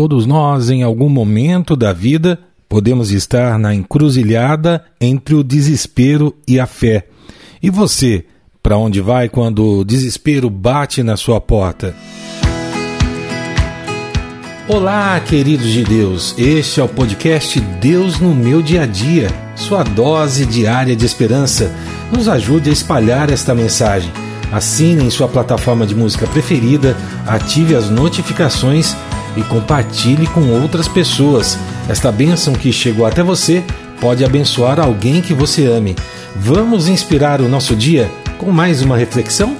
Todos nós, em algum momento da vida, podemos estar na encruzilhada entre o desespero e a fé. E você, para onde vai quando o desespero bate na sua porta? Olá, queridos de Deus. Este é o podcast Deus no meu dia a dia, sua dose diária de esperança. Nos ajude a espalhar esta mensagem. Assine em sua plataforma de música preferida, ative as notificações e compartilhe com outras pessoas. Esta bênção que chegou até você pode abençoar alguém que você ame. Vamos inspirar o nosso dia com mais uma reflexão?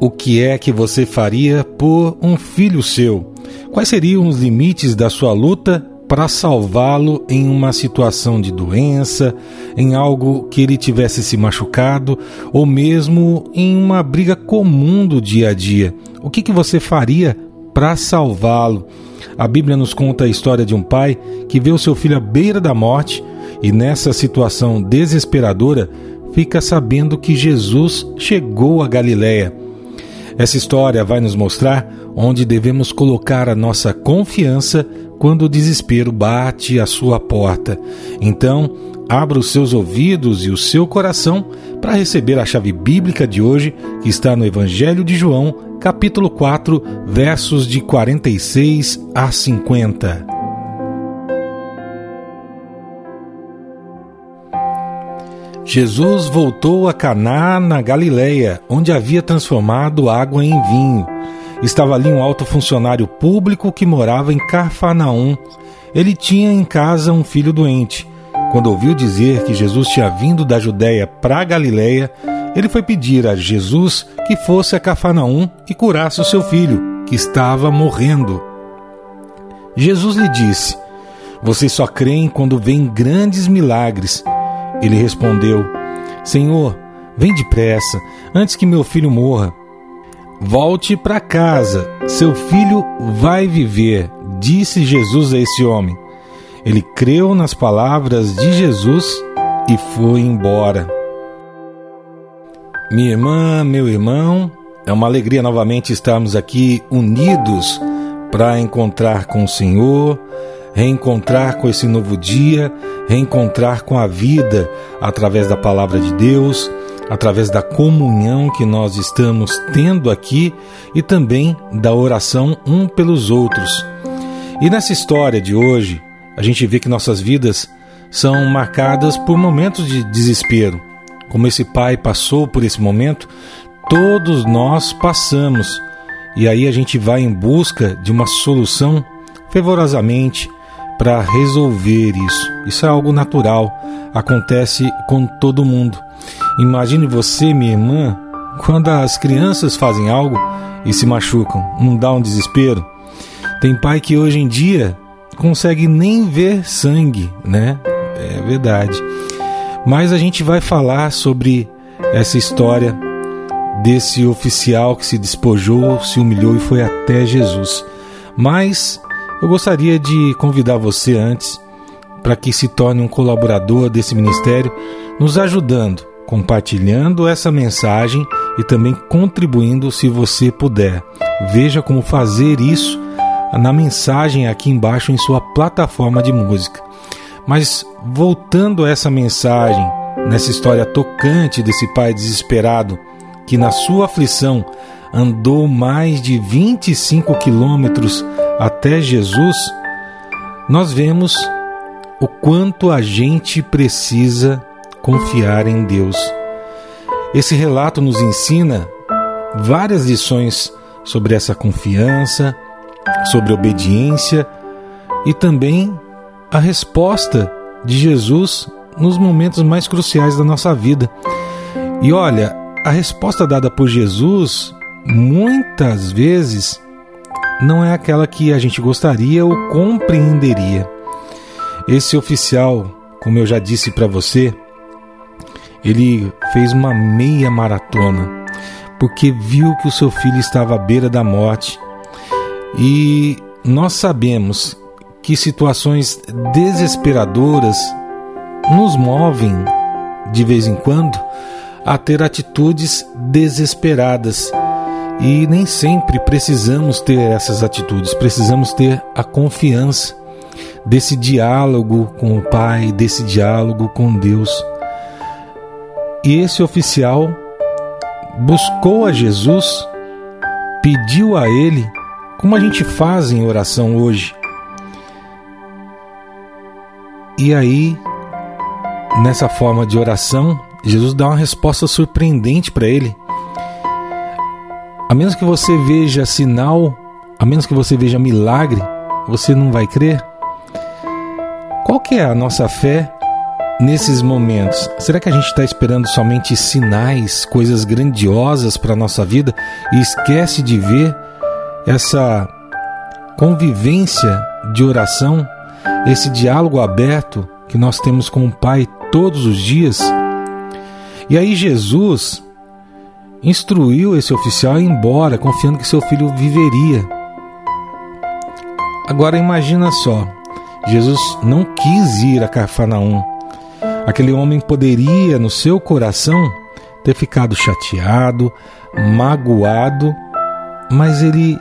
O que é que você faria por um filho seu? Quais seriam os limites da sua luta para salvá-lo em uma situação de doença, em algo que ele tivesse se machucado ou mesmo em uma briga comum do dia a dia. O que, que você faria para salvá-lo? A Bíblia nos conta a história de um pai que vê o seu filho à beira da morte e nessa situação desesperadora fica sabendo que Jesus chegou a Galiléia. Essa história vai nos mostrar onde devemos colocar a nossa confiança quando o desespero bate à sua porta. Então, abra os seus ouvidos e o seu coração para receber a chave bíblica de hoje, que está no Evangelho de João, capítulo 4, versos de 46 a 50. Jesus voltou a Caná na Galileia, onde havia transformado água em vinho. Estava ali um alto funcionário público que morava em Carfanaum. Ele tinha em casa um filho doente. Quando ouviu dizer que Jesus tinha vindo da Judéia para Galiléia, ele foi pedir a Jesus que fosse a Cafarnaum e curasse o seu filho, que estava morrendo. Jesus lhe disse: Vocês só creem quando veem grandes milagres. Ele respondeu: Senhor, vem depressa, antes que meu filho morra. Volte para casa, seu filho vai viver, disse Jesus a esse homem. Ele creu nas palavras de Jesus e foi embora. Minha irmã, meu irmão, é uma alegria novamente estarmos aqui unidos para encontrar com o Senhor, reencontrar com esse novo dia, reencontrar com a vida através da palavra de Deus através da comunhão que nós estamos tendo aqui e também da oração um pelos outros. E nessa história de hoje, a gente vê que nossas vidas são marcadas por momentos de desespero. Como esse pai passou por esse momento, todos nós passamos. E aí a gente vai em busca de uma solução fervorosamente para resolver isso. Isso é algo natural, acontece com todo mundo. Imagine você, minha irmã, quando as crianças fazem algo e se machucam, não dá um desespero? Tem pai que hoje em dia consegue nem ver sangue, né? É verdade. Mas a gente vai falar sobre essa história desse oficial que se despojou, se humilhou e foi até Jesus. Mas eu gostaria de convidar você antes para que se torne um colaborador desse ministério, nos ajudando compartilhando essa mensagem e também contribuindo se você puder. Veja como fazer isso na mensagem aqui embaixo em sua plataforma de música. Mas voltando a essa mensagem, nessa história tocante desse pai desesperado que na sua aflição andou mais de 25 quilômetros até Jesus, nós vemos o quanto a gente precisa confiar em Deus. Esse relato nos ensina várias lições sobre essa confiança, sobre obediência e também a resposta de Jesus nos momentos mais cruciais da nossa vida. E olha, a resposta dada por Jesus muitas vezes não é aquela que a gente gostaria ou compreenderia. Esse oficial, como eu já disse para você, ele fez uma meia maratona porque viu que o seu filho estava à beira da morte. E nós sabemos que situações desesperadoras nos movem de vez em quando a ter atitudes desesperadas. E nem sempre precisamos ter essas atitudes, precisamos ter a confiança desse diálogo com o Pai, desse diálogo com Deus. E esse oficial buscou a Jesus, pediu a Ele, como a gente faz em oração hoje. E aí, nessa forma de oração, Jesus dá uma resposta surpreendente para ele. A menos que você veja sinal, a menos que você veja milagre, você não vai crer. Qual que é a nossa fé nesses momentos? Será que a gente está esperando somente sinais, coisas grandiosas para a nossa vida e esquece de ver essa convivência de oração, esse diálogo aberto que nós temos com o Pai todos os dias? E aí Jesus instruiu esse oficial a ir embora, confiando que seu filho viveria. Agora imagina só, Jesus não quis ir a Cafarnaum. Aquele homem poderia, no seu coração, ter ficado chateado, magoado, mas ele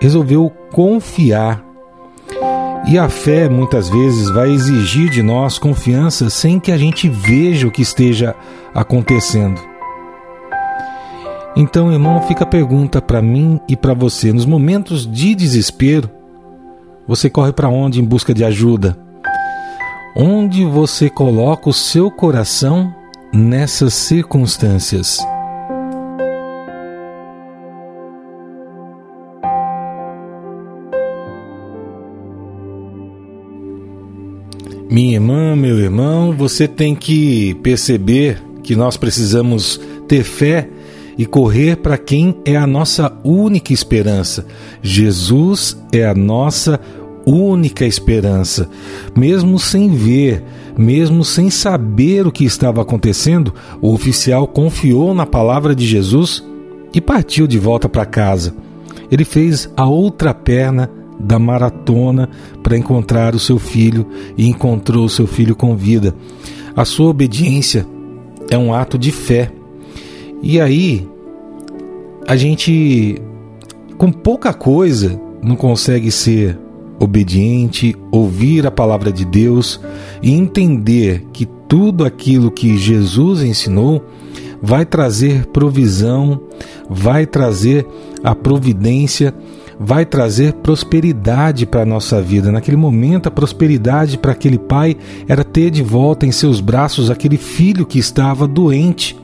resolveu confiar. E a fé muitas vezes vai exigir de nós confiança sem que a gente veja o que esteja acontecendo. Então, irmão, fica a pergunta para mim e para você: nos momentos de desespero, você corre para onde em busca de ajuda? Onde você coloca o seu coração nessas circunstâncias? Minha irmã, meu irmão, você tem que perceber que nós precisamos ter fé e correr para quem é a nossa única esperança. Jesus é a nossa única esperança. Mesmo sem ver, mesmo sem saber o que estava acontecendo, o oficial confiou na palavra de Jesus e partiu de volta para casa. Ele fez a outra perna da maratona para encontrar o seu filho e encontrou o seu filho com vida. A sua obediência é um ato de fé. E aí, a gente, com pouca coisa, não consegue ser obediente, ouvir a palavra de Deus e entender que tudo aquilo que Jesus ensinou vai trazer provisão, vai trazer a providência, vai trazer prosperidade para a nossa vida. Naquele momento, a prosperidade para aquele pai era ter de volta em seus braços aquele filho que estava doente.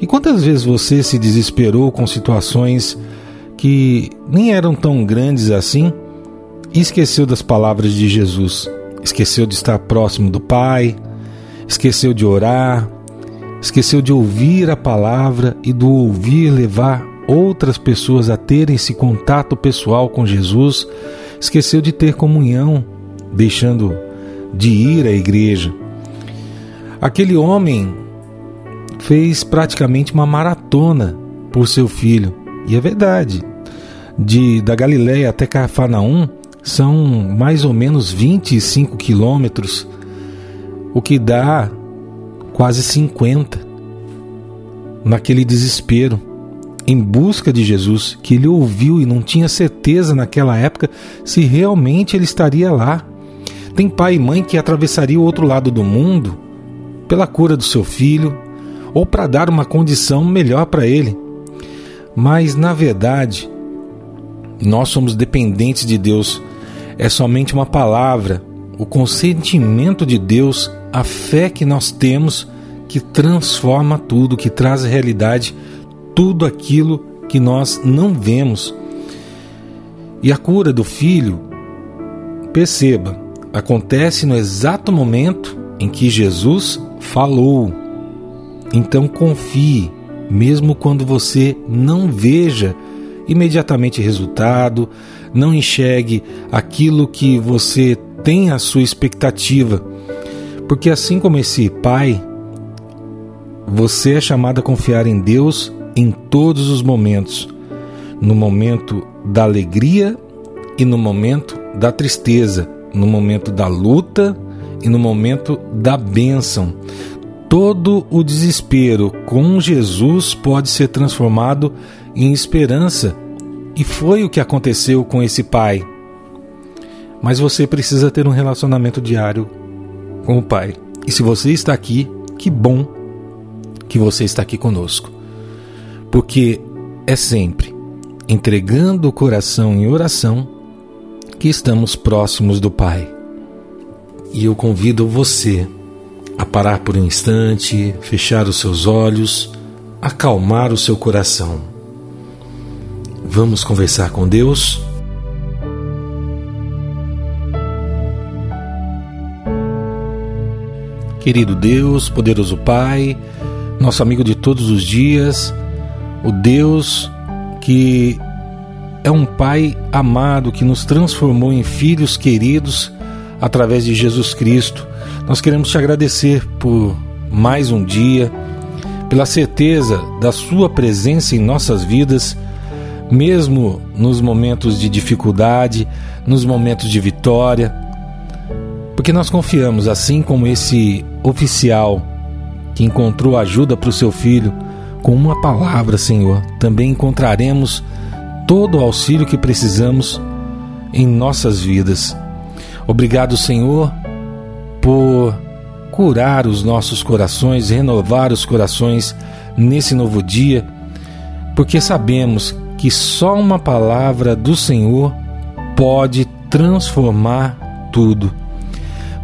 E quantas vezes você se desesperou com situações que nem eram tão grandes assim? e esqueceu das palavras de Jesus, esqueceu de estar próximo do Pai, esqueceu de orar, esqueceu de ouvir a palavra e do ouvir levar outras pessoas a terem esse contato pessoal com Jesus, esqueceu de ter comunhão, deixando de ir à igreja. Aquele homem fez praticamente uma maratona por seu filho, e é verdade. De da Galiléia até Cafarnaum são mais ou menos 25 quilômetros, o que dá quase 50. Naquele desespero, em busca de Jesus, que ele ouviu e não tinha certeza naquela época se realmente ele estaria lá. Tem pai e mãe que atravessaria o outro lado do mundo pela cura do seu filho ou para dar uma condição melhor para ele. Mas, na verdade, nós somos dependentes de Deus é somente uma palavra, o consentimento de Deus, a fé que nós temos que transforma tudo, que traz à realidade tudo aquilo que nós não vemos. E a cura do filho, perceba, acontece no exato momento em que Jesus falou. Então confie, mesmo quando você não veja imediatamente resultado, não enxergue aquilo que você tem a sua expectativa. Porque assim como esse pai, você é chamado a confiar em Deus em todos os momentos, no momento da alegria e no momento da tristeza, no momento da luta e no momento da bênção. Todo o desespero com Jesus pode ser transformado em esperança. E foi o que aconteceu com esse pai. Mas você precisa ter um relacionamento diário com o Pai. E se você está aqui, que bom que você está aqui conosco. Porque é sempre entregando o coração em oração que estamos próximos do Pai. E eu convido você a parar por um instante, fechar os seus olhos, acalmar o seu coração. Vamos conversar com Deus? Querido Deus, poderoso Pai, nosso amigo de todos os dias, o Deus que é um Pai amado que nos transformou em filhos queridos através de Jesus Cristo. Nós queremos te agradecer por mais um dia, pela certeza da Sua presença em nossas vidas, mesmo nos momentos de dificuldade, nos momentos de vitória, porque nós confiamos, assim como esse oficial que encontrou ajuda para o seu filho, com uma palavra, Senhor, também encontraremos todo o auxílio que precisamos em nossas vidas. Obrigado, Senhor, por curar os nossos corações, renovar os corações nesse novo dia, porque sabemos que só uma palavra do Senhor pode transformar tudo.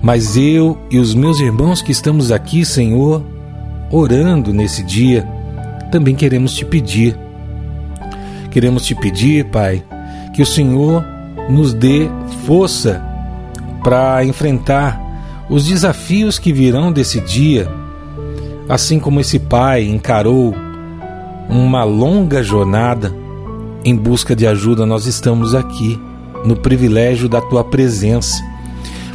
Mas eu e os meus irmãos que estamos aqui, Senhor, orando nesse dia, também queremos te pedir. Queremos te pedir, Pai, que o Senhor nos dê força para enfrentar os desafios que virão desse dia, assim como esse pai encarou uma longa jornada em busca de ajuda, nós estamos aqui no privilégio da tua presença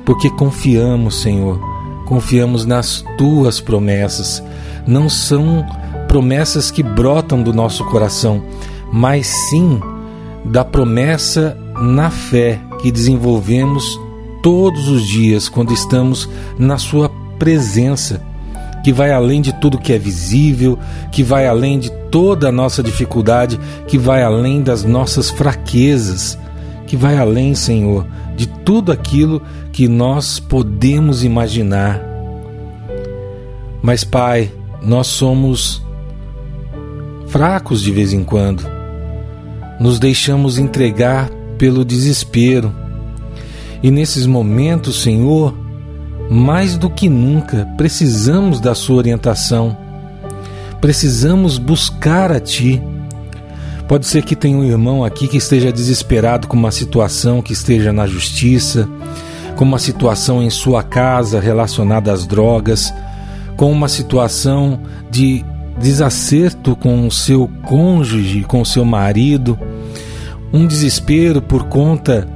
porque confiamos, Senhor, confiamos nas tuas promessas. Não são promessas que brotam do nosso coração, mas sim da promessa na fé que desenvolvemos todos os dias quando estamos na Sua presença, que vai além de tudo que é visível, que vai além de toda a nossa dificuldade, que vai além das nossas fraquezas, que vai além, Senhor, de tudo aquilo que nós podemos imaginar. Mas, Pai, nós somos fracos de vez em quando, nos deixamos entregar pelo desespero. E nesses momentos, Senhor, mais do que nunca, precisamos da Sua orientação, precisamos buscar a Ti. Pode ser que tenha um irmão aqui que esteja desesperado com uma situação que esteja na justiça, com uma situação em sua casa relacionada às drogas, com uma situação de desacerto com o seu cônjuge, com o seu marido, um desespero por conta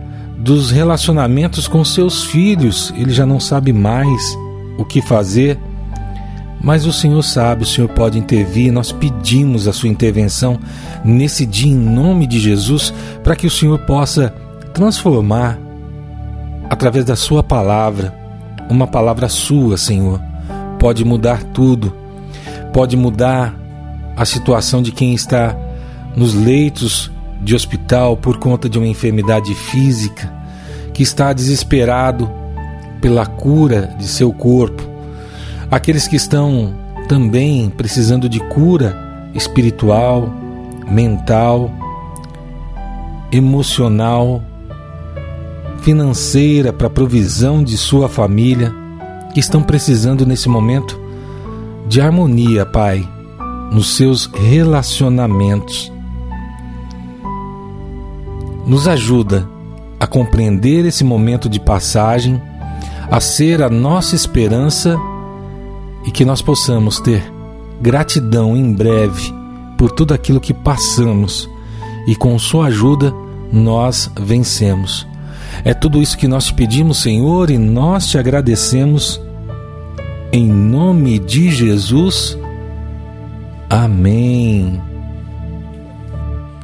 dos relacionamentos com seus filhos, ele já não sabe mais o que fazer mas o Senhor sabe, o Senhor pode intervir. Nós pedimos a sua intervenção nesse dia em nome de Jesus, para que o Senhor possa transformar através da sua palavra, uma palavra sua, Senhor. Pode mudar tudo. Pode mudar a situação de quem está nos leitos de hospital por conta de uma enfermidade física, que está desesperado pela cura de seu corpo aqueles que estão também precisando de cura espiritual, mental, emocional, financeira para provisão de sua família, que estão precisando nesse momento de harmonia, Pai, nos seus relacionamentos. Nos ajuda a compreender esse momento de passagem, a ser a nossa esperança e que nós possamos ter gratidão em breve por tudo aquilo que passamos e com Sua ajuda nós vencemos. É tudo isso que nós te pedimos, Senhor, e nós te agradecemos. Em nome de Jesus. Amém.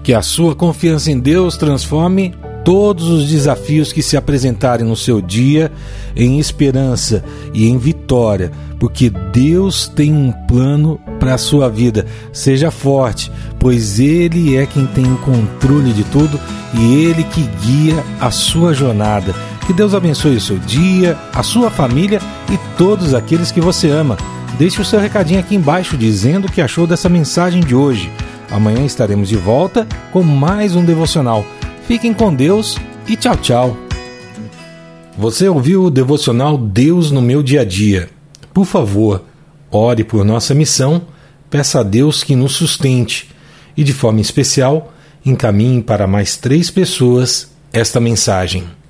Que a sua confiança em Deus transforme todos os desafios que se apresentarem no seu dia em esperança e em vitória, porque Deus tem um plano para a sua vida. Seja forte, pois Ele é quem tem o controle de tudo e Ele que guia a sua jornada. Que Deus abençoe o seu dia, a sua família e todos aqueles que você ama. Deixe o seu recadinho aqui embaixo dizendo o que achou dessa mensagem de hoje. Amanhã estaremos de volta com mais um devocional. Fiquem com Deus e tchau, tchau. Você ouviu o devocional Deus no meu dia a dia? Por favor, ore por nossa missão, peça a Deus que nos sustente e, de forma especial, encaminhe para mais três pessoas esta mensagem.